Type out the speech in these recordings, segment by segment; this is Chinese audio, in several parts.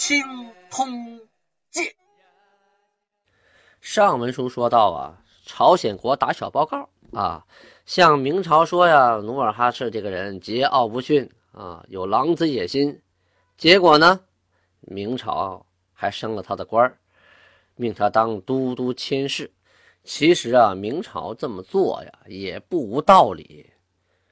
清通鉴》。上文书说到啊，朝鲜国打小报告啊，向明朝说呀，努尔哈赤这个人桀骜不驯啊，有狼子野心。结果呢，明朝还升了他的官儿，命他当都督佥事。其实啊，明朝这么做呀，也不无道理。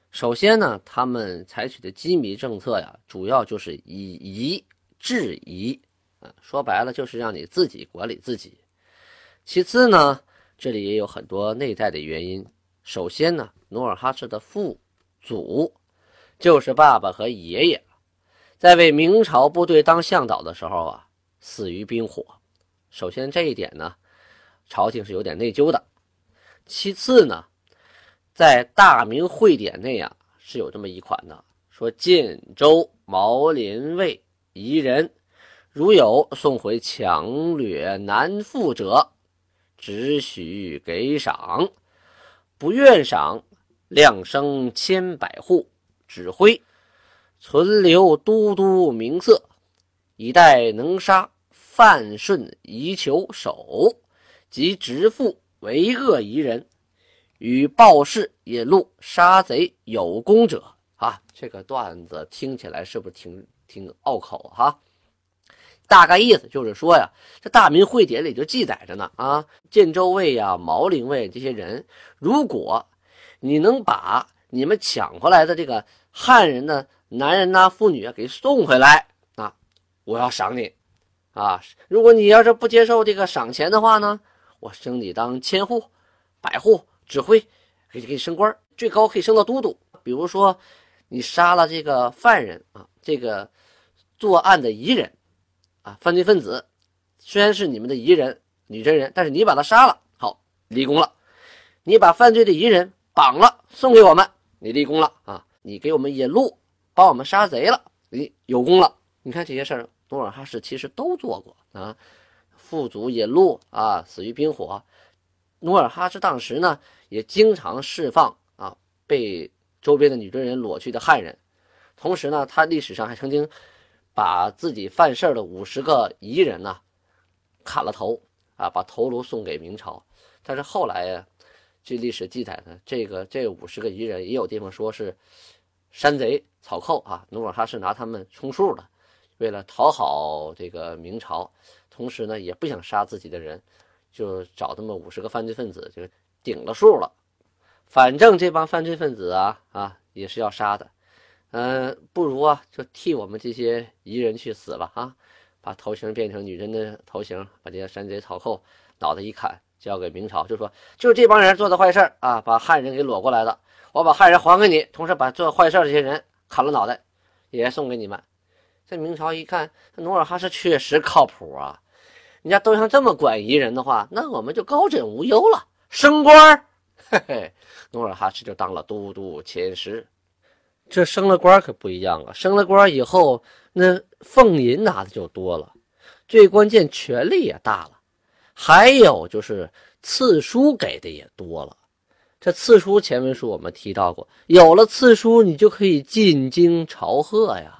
首先呢，他们采取的机密政策呀，主要就是以夷质疑，啊，说白了就是让你自己管理自己。其次呢，这里也有很多内在的原因。首先呢，努尔哈赤的父祖就是爸爸和爷爷，在为明朝部队当向导的时候啊，死于兵火。首先这一点呢，朝廷是有点内疚的。其次呢。在大明会典内啊，是有这么一款的，说建州毛林卫夷人，如有送回强掠难复者，只许给赏；不愿赏，量生千百户，指挥。存留都督名色，以待能杀范顺夷求首。及直父为恶夷人。与报事引路杀贼有功者。啊，这个段子听起来是不是挺挺拗口哈？大概意思就是说呀，这大明会典里就记载着呢啊，建州卫呀、毛林卫这些人，如果你能把你们抢回来的这个汉人的男人呐、妇女啊给送回来啊，我要赏你啊。如果你要是不接受这个赏钱的话呢，我升你当千户、百户。指挥给给你升官，最高可以升到都督。比如说，你杀了这个犯人啊，这个作案的疑人啊，犯罪分子，虽然是你们的疑人、女真人，但是你把他杀了，好立功了。你把犯罪的疑人绑了，送给我们，你立功了啊。你给我们引路，帮我们杀贼了，你有功了。你看这些事儿，努尔哈赤其实都做过啊。副祖引路啊，死于兵火。努尔哈赤当时呢。也经常释放啊被周边的女真人裸去的汉人，同时呢，他历史上还曾经把自己犯事的五十个彝人呢砍了头啊，把头颅送给明朝。但是后来呀，据历史记载呢，这个这五十个彝人也有地方说是山贼草寇啊，努尔哈赤拿他们充数的，为了讨好这个明朝，同时呢也不想杀自己的人，就找这么五十个犯罪分子就。顶了数了，反正这帮犯罪分子啊啊也是要杀的，嗯，不如啊就替我们这些彝人去死吧啊，把头型变成女人的头型，把这些山贼草寇脑袋一砍，交给明朝，就说就是这帮人做的坏事啊，把汉人给裸过来的，我把汉人还给你，同时把做坏事这些人砍了脑袋，也送给你们。这明朝一看，努尔哈赤确实靠谱啊，人家都像这么管彝人的话，那我们就高枕无忧了。升官 嘿嘿，努尔哈赤就当了都督佥事。这升了官可不一样啊，升了官以后，那俸银拿的就多了，最关键权力也大了，还有就是赐书给的也多了。这赐书前文书我们提到过，有了赐书，你就可以进京朝贺呀。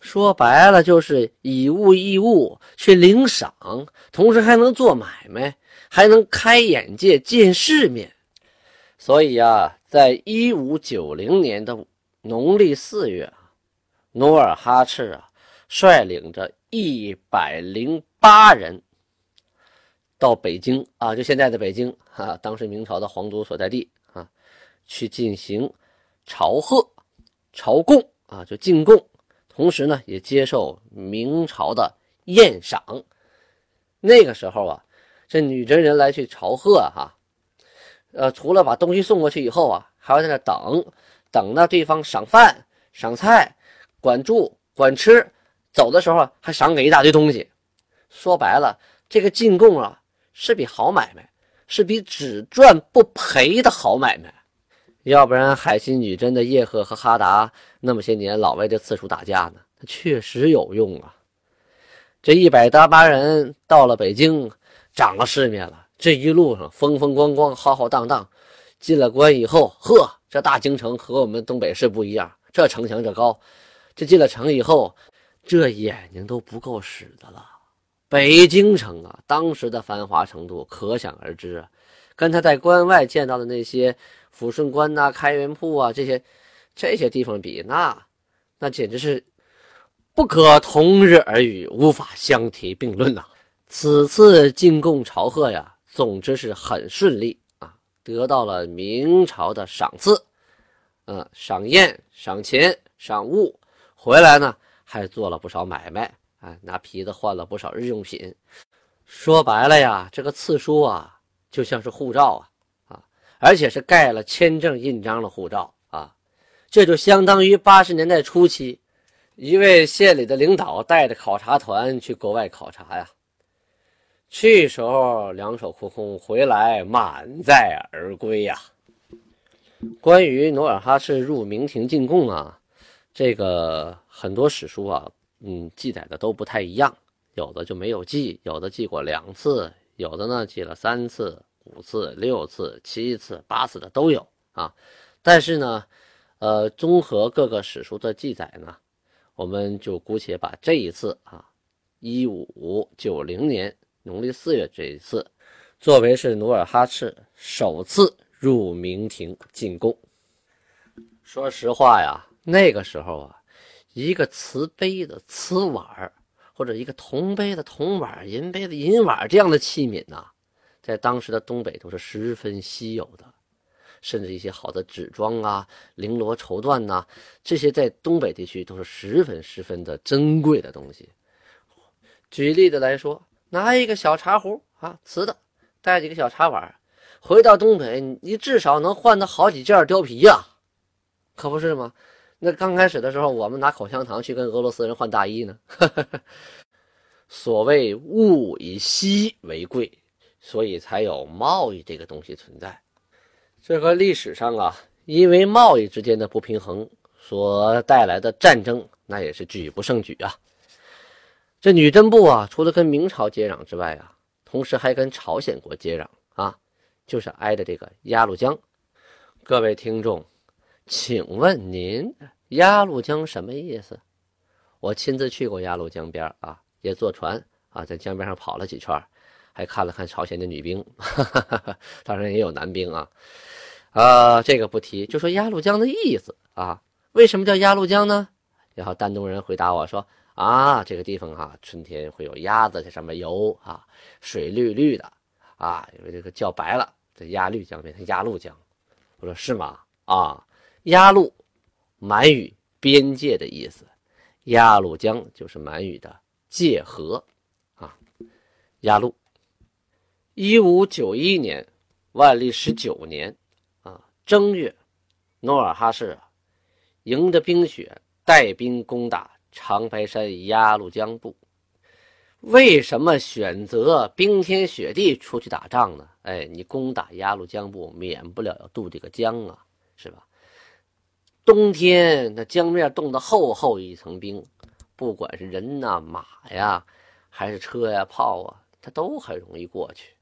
说白了就是以物易物去领赏，同时还能做买卖。还能开眼界、见世面，所以啊，在一五九零年的农历四月努尔哈赤啊率领着一百零八人到北京啊，就现在的北京啊，当时明朝的皇族所在地啊，去进行朝贺、朝贡啊，就进贡，同时呢，也接受明朝的宴赏。那个时候啊。这女真人来去朝贺哈，呃，除了把东西送过去以后啊，还要在那等，等到对方赏饭、赏菜、管住、管吃，走的时候还赏给一大堆东西说白了，这个进贡啊是笔好买卖，是笔只赚不赔的好买卖。要不然海西女真的叶赫和哈达那么些年老为这次数打架呢，确实有用啊。这一百搭八人到了北京，长了世面了。这一路上风风光光、浩浩荡荡，进了关以后，呵，这大京城和我们东北市不一样，这城墙这高。这进了城以后，这眼睛都不够使的了。北京城啊，当时的繁华程度可想而知啊，跟他在关外见到的那些抚顺关呐、开元铺啊这些这些地方比，那那简直是。不可同日而语，无法相提并论呐。此次进贡朝贺呀，总之是很顺利，得到了明朝的赏赐，嗯，赏宴、赏钱、赏物，回来呢还做了不少买卖啊，拿皮子换了不少日用品。说白了呀，这个赐书啊，就像是护照啊啊，而且是盖了签证印章的护照啊，这就相当于八十年代初期。一位县里的领导带着考察团去国外考察呀，去时候两手空空，回来满载而归呀。关于努尔哈赤入明廷进贡啊，这个很多史书啊，嗯，记载的都不太一样，有的就没有记，有的记过两次，有的呢记了三次、五次、六次、七次、八次的都有啊。但是呢，呃，综合各个史书的记载呢。我们就姑且把这一次啊，一五九零年农历四月这一次，作为是努尔哈赤首次入明廷进贡。说实话呀，那个时候啊，一个瓷杯的瓷碗或者一个铜杯的铜碗、银杯的银碗这样的器皿呐，在当时的东北都是十分稀有的。甚至一些好的纸装啊、绫罗绸缎呐，这些在东北地区都是十分十分的珍贵的东西。举例子来说，拿一个小茶壶啊，瓷的，带几个小茶碗，回到东北，你至少能换到好几件貂皮呀，可不是吗？那刚开始的时候，我们拿口香糖去跟俄罗斯人换大衣呢。所谓物以稀为贵，所以才有贸易这个东西存在。这和历史上啊，因为贸易之间的不平衡所带来的战争，那也是举不胜举啊。这女真部啊，除了跟明朝接壤之外啊，同时还跟朝鲜国接壤啊，就是挨着这个鸭绿江。各位听众，请问您鸭绿江什么意思？我亲自去过鸭绿江边啊，也坐船啊，在江边上跑了几圈，还看了看朝鲜的女兵，当然也有男兵啊。啊，这个不提，就说鸭绿江的意思啊？为什么叫鸭绿江呢？然后丹东人回答我说：“啊，这个地方啊，春天会有鸭子在上面游啊，水绿绿的啊，因为这个叫白了，这鸭绿江变成鸭绿江。”我说：“是吗？”啊，鸭绿，满语边界的意思，鸭绿江就是满语的界河啊，鸭绿。一五九一年，万历十九年啊。正月，努尔哈赤迎着冰雪，带兵攻打长白山鸭绿江部。为什么选择冰天雪地出去打仗呢？哎，你攻打鸭绿江部，免不了要渡这个江啊，是吧？冬天那江面冻得厚厚一层冰，不管是人呐、马呀，还是车呀、炮啊，它都很容易过去。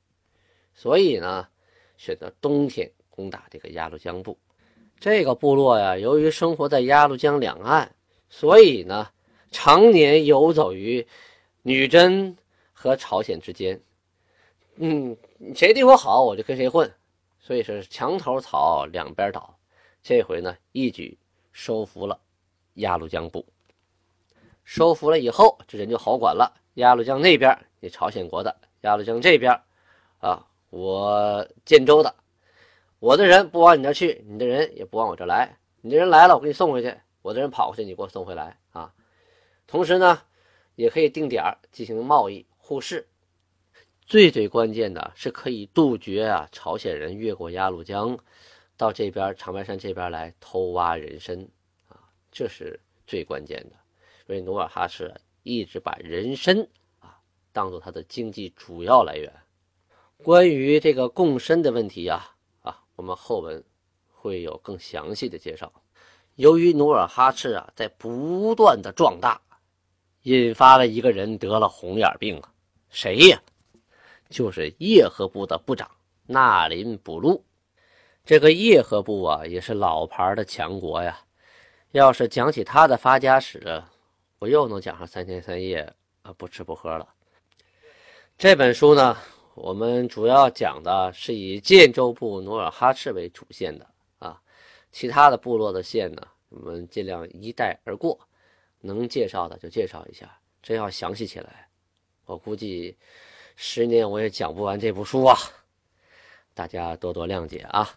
所以呢，选择冬天。攻打这个鸭绿江部，这个部落呀，由于生活在鸭绿江两岸，所以呢，常年游走于女真和朝鲜之间。嗯，谁对我好，我就跟谁混，所以是墙头草，两边倒。这回呢，一举收服了鸭绿江部。收服了以后，这人就好管了。鸭绿江那边，你朝鲜国的；鸭绿江这边，啊，我建州的。我的人不往你那去，你的人也不往我这来。你的人来了，我给你送回去；我的人跑过去，你给我送回来啊。同时呢，也可以定点进行贸易互市。最最关键的是可以杜绝啊朝鲜人越过鸭绿江到这边长白山这边来偷挖人参啊，这是最关键的。所以努尔哈赤一直把人参啊当做他的经济主要来源。关于这个共深的问题呀，啊，我们后文会有更详细的介绍。由于努尔哈赤啊在不断的壮大，引发了一个人得了红眼病啊，谁呀？就是叶赫部的部长纳林补路。这个叶赫部啊，也是老牌的强国呀。要是讲起他的发家史，我又能讲上三天三夜啊，不吃不喝了。这本书呢，我们主要讲的是以建州部努尔哈赤为主线的啊，其他的部落的线呢，我们尽量一带而过，能介绍的就介绍一下。真要详细起来，我估计十年我也讲不完这部书啊，大家多多谅解啊。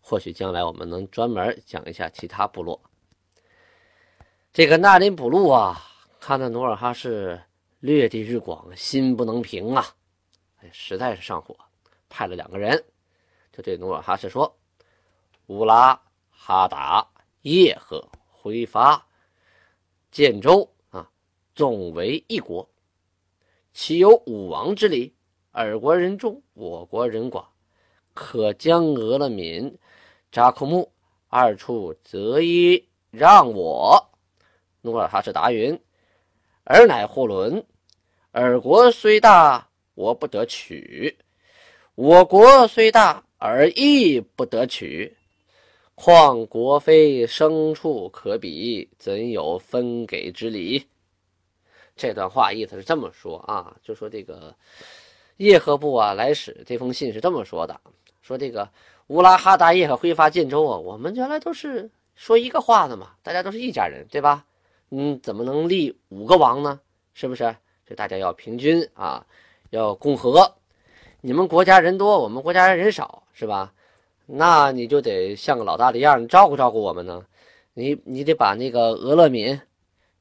或许将来我们能专门讲一下其他部落。这个纳林补路啊，看到努尔哈赤略地日广，心不能平啊，哎，实在是上火，派了两个人，就对努尔哈赤说：“乌拉、哈达、叶赫、挥发、建州啊，总为一国，岂有武王之礼？尔国人众，我国人寡，可将俄勒敏、扎库木二处择一让我。”努尔哈赤答云：“尔乃护伦，尔国虽大，我不得取；我国虽大，尔亦不得取。况国非牲畜可比，怎有分给之理？”这段话意思是这么说啊，就说这个叶赫部啊来使这封信是这么说的：说这个乌拉哈达叶赫挥发建州啊，我们原来都是说一个话的嘛，大家都是一家人，对吧？嗯，怎么能立五个王呢？是不是？这大家要平均啊，要共和。你们国家人多，我们国家人少，是吧？那你就得像个老大的样，你照顾照顾我们呢。你你得把那个俄勒敏、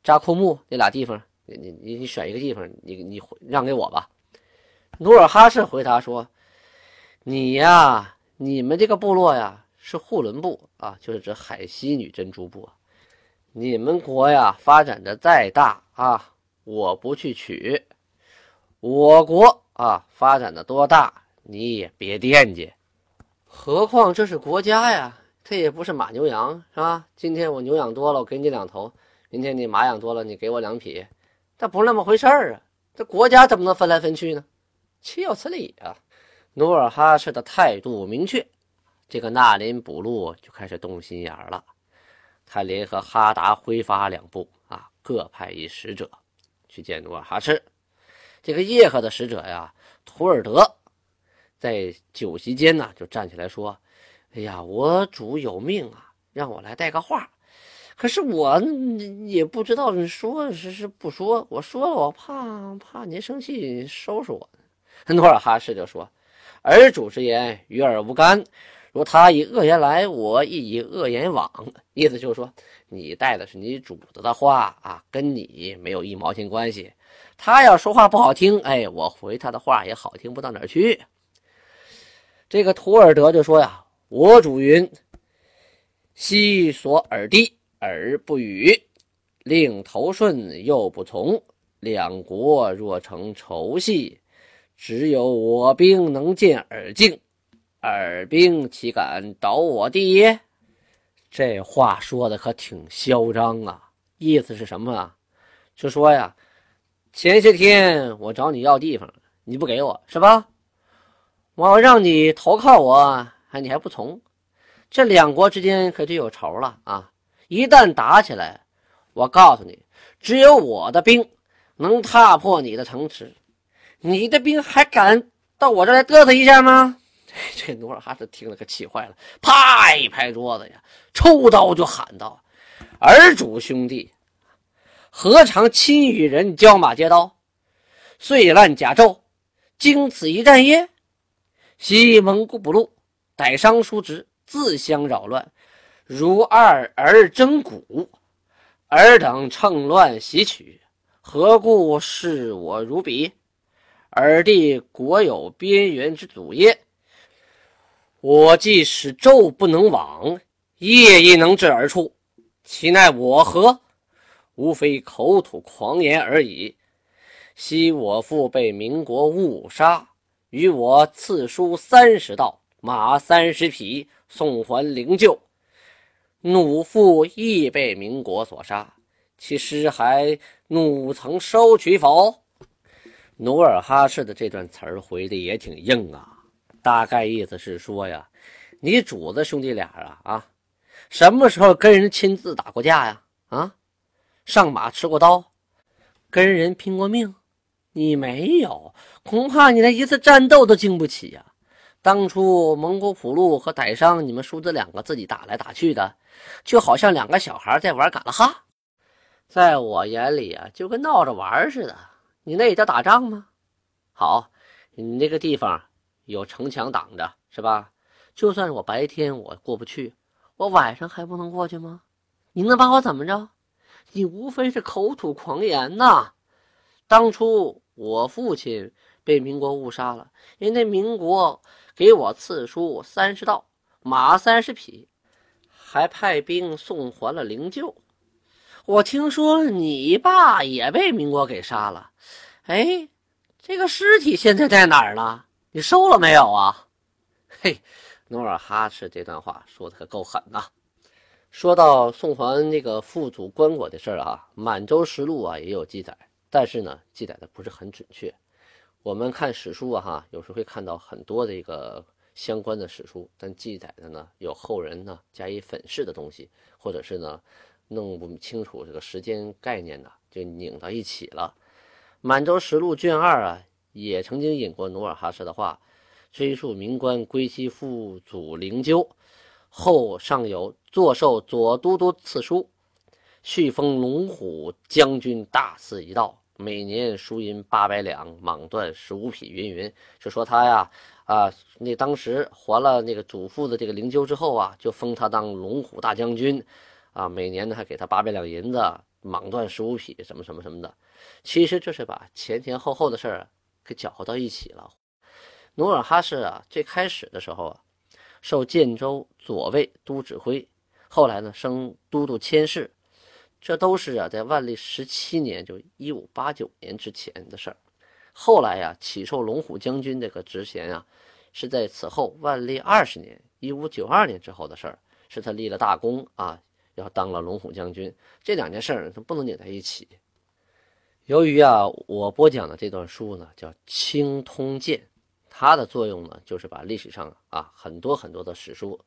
扎库木那俩地方，你你你你选一个地方，你你让给我吧。努尔哈赤回答说：“你呀，你们这个部落呀，是护伦部啊，就是指海西女真族部。”你们国呀，发展的再大啊，我不去取；我国啊，发展的多大，你也别惦记。何况这是国家呀，这也不是马牛羊，是吧？今天我牛养多了，我给你两头；明天你马养多了，你给我两匹。这不是那么回事儿啊！这国家怎么能分来分去呢？岂有此理啊！努尔哈赤的态度明确，这个纳林补路就开始动心眼了。他联合哈达、挥发两部啊，各派一使者去见努尔哈赤。这个叶赫的使者呀，图尔德，在酒席间呢，就站起来说：“哎呀，我主有命啊，让我来带个话。可是我也不知道你说是是不说。我说了，我怕怕您生气，收拾我。” 努尔哈赤就说：“尔主之言，与尔无干。”如他以恶言来，我亦以恶言往。意思就是说，你带的是你主子的话啊，跟你没有一毛钱关系。他要说话不好听，哎，我回他的话也好听不到哪儿去。这个图尔德就说呀：“我主云，悉所耳低而不语，令头顺又不从。两国若成仇隙，只有我兵能见耳境。”尔兵岂敢倒我地耶？这话说的可挺嚣张啊！意思是什么啊？就说呀，前些天我找你要地方，你不给我是吧？我让你投靠我，还你还不从？这两国之间可就有仇了啊！一旦打起来，我告诉你，只有我的兵能踏破你的城池，你的兵还敢到我这来嘚瑟一下吗？这努尔哈赤听了可气坏了，啪一拍桌子呀，抽刀就喊道：“儿主兄弟，何尝亲与人交马接刀，碎烂甲胄，经此一战耶？西蒙古不路，逮伤叔侄，自相扰乱，如二儿争鼓，尔等趁乱袭取，何故视我如彼？尔弟国有边缘之祖业？”我既使昼不能往，夜亦能至而处，其奈我何？无非口吐狂言而已。昔我父被民国误杀，与我赐书三十道，马三十匹，送还灵柩。奴父亦被民国所杀，其尸骸奴曾收取否？努尔哈赤的这段词儿回的也挺硬啊，大概意思是说呀，你主子兄弟俩啊啊，什么时候跟人亲自打过架呀？啊，上马吃过刀，跟人拼过命？你没有，恐怕你连一次战斗都经不起呀！当初蒙古普路和傣商，你们叔侄两个自己打来打去的，就好像两个小孩在玩嘎啦哈，在我眼里啊，就跟闹着玩似的。你那也叫打仗吗？好，你那个地方有城墙挡着，是吧？就算是我白天我过不去，我晚上还不能过去吗？你能把我怎么着？你无非是口吐狂言呐！当初。我父亲被民国误杀了，人家民国给我赐书三十道，马三十匹，还派兵送还了灵柩。我听说你爸也被民国给杀了，哎，这个尸体现在在哪儿呢？你收了没有啊？嘿，努尔哈赤这段话说的可够狠呐！说到送还那个父祖棺椁的事儿啊，《满洲实录》啊也有记载。但是呢，记载的不是很准确。我们看史书啊，哈，有时会看到很多的一个相关的史书，但记载的呢，有后人呢加以粉饰的东西，或者是呢弄不清楚这个时间概念呢，就拧到一起了。《满洲实录》卷二啊，也曾经引过努尔哈赤的话，追溯明官归西父祖灵柩，后尚有坐受左都督赐书。续封龙虎将军大肆一道，每年输银八百两，蟒缎十五匹，云云。就说他呀，啊，那当时还了那个祖父的这个灵柩之后啊，就封他当龙虎大将军，啊，每年呢还给他八百两银子，蟒缎十五匹，什么什么什么的。其实这是把前前后后的事儿给搅和到一起了。努尔哈赤啊，最开始的时候啊，受建州左卫都指挥，后来呢升都督佥事。这都是啊，在万历十七年，就一五八九年之前的事儿。后来呀，起受龙虎将军这个职衔啊，是在此后万历二十年，一五九二年之后的事儿。是他立了大功啊，要当了龙虎将军。这两件事儿他不能拧在一起。由于啊，我播讲的这段书呢，叫《清通鉴》，它的作用呢，就是把历史上啊很多很多的史书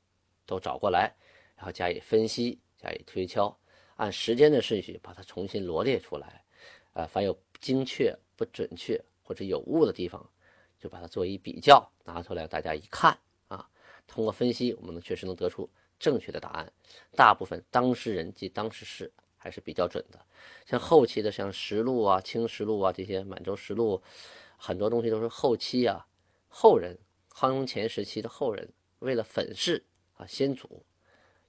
都找过来，然后加以分析，加以推敲。按时间的顺序把它重新罗列出来，啊，凡有精确不准确或者有误的地方，就把它做一比较，拿出来大家一看啊，通过分析，我们能确实能得出正确的答案。大部分当事人及当事事还是比较准的。像后期的像实录啊、清实录啊这些满洲实录，很多东西都是后期啊后人康雍乾时期的后人为了粉饰啊先祖，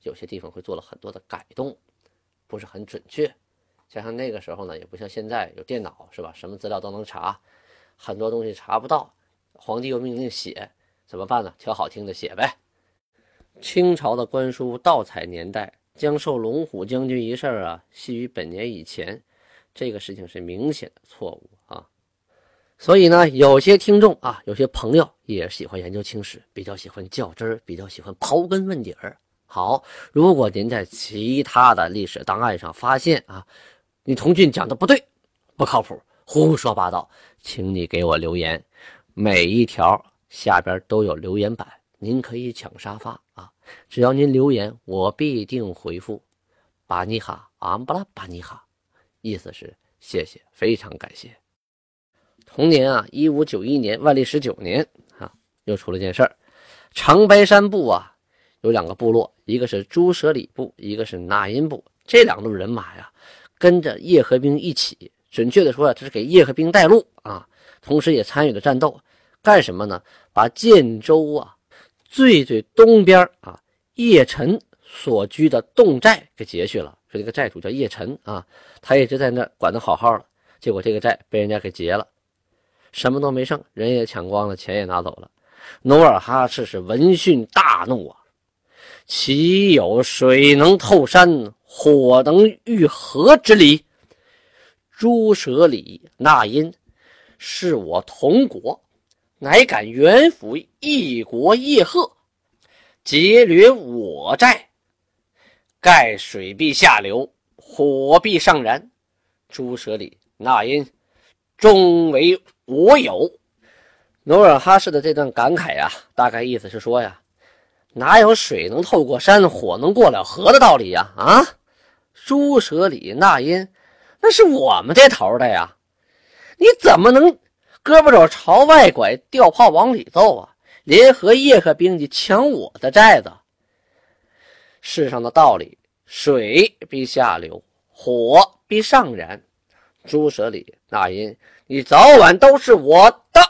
有些地方会做了很多的改动。不是很准确，加上那个时候呢，也不像现在有电脑，是吧？什么资料都能查，很多东西查不到。皇帝又命令写，怎么办呢？挑好听的写呗。清朝的官书盗采年代，将授龙虎将军一事啊，系于本年以前，这个事情是明显的错误啊。所以呢，有些听众啊，有些朋友也喜欢研究清史，比较喜欢较真儿，比较喜欢刨根问底儿。好，如果您在其他的历史档案上发现啊，你童俊讲的不对，不靠谱，胡说八道，请你给我留言，每一条下边都有留言板，您可以抢沙发啊，只要您留言，我必定回复。巴尼哈，安布拉巴尼哈，意思是谢谢，非常感谢。同年啊，一五九一年，万历十九年啊，又出了件事儿，长白山部啊。有两个部落，一个是朱舍里部，一个是纳音部。这两路人马呀，跟着叶和兵一起，准确的说啊，这是给叶和兵带路啊，同时也参与了战斗。干什么呢？把建州啊最最东边啊叶辰所居的侗寨给劫去了。说这个寨主叫叶辰啊，他一直在那管得好好的，结果这个寨被人家给劫了，什么都没剩，人也抢光了，钱也拿走了。努尔哈赤是闻讯大怒啊！岂有水能透山，火能御河之理？朱舍里、那因是我同国，乃敢远赴异国叶赫，劫掠我寨，盖水必下流，火必上燃。朱舍里、那英终为我有。努尔哈赤的这段感慨呀，大概意思是说呀，哪有水能透过山，火能过了河的道理呀？啊，朱舍里、那英，那是我们这头的呀，你怎么能胳膊肘朝外拐，吊炮往里揍啊？联合叶赫兵去抢我的寨子？世上的道理，水必下流，火必上燃。朱舍里、那英，你早晚都是我的。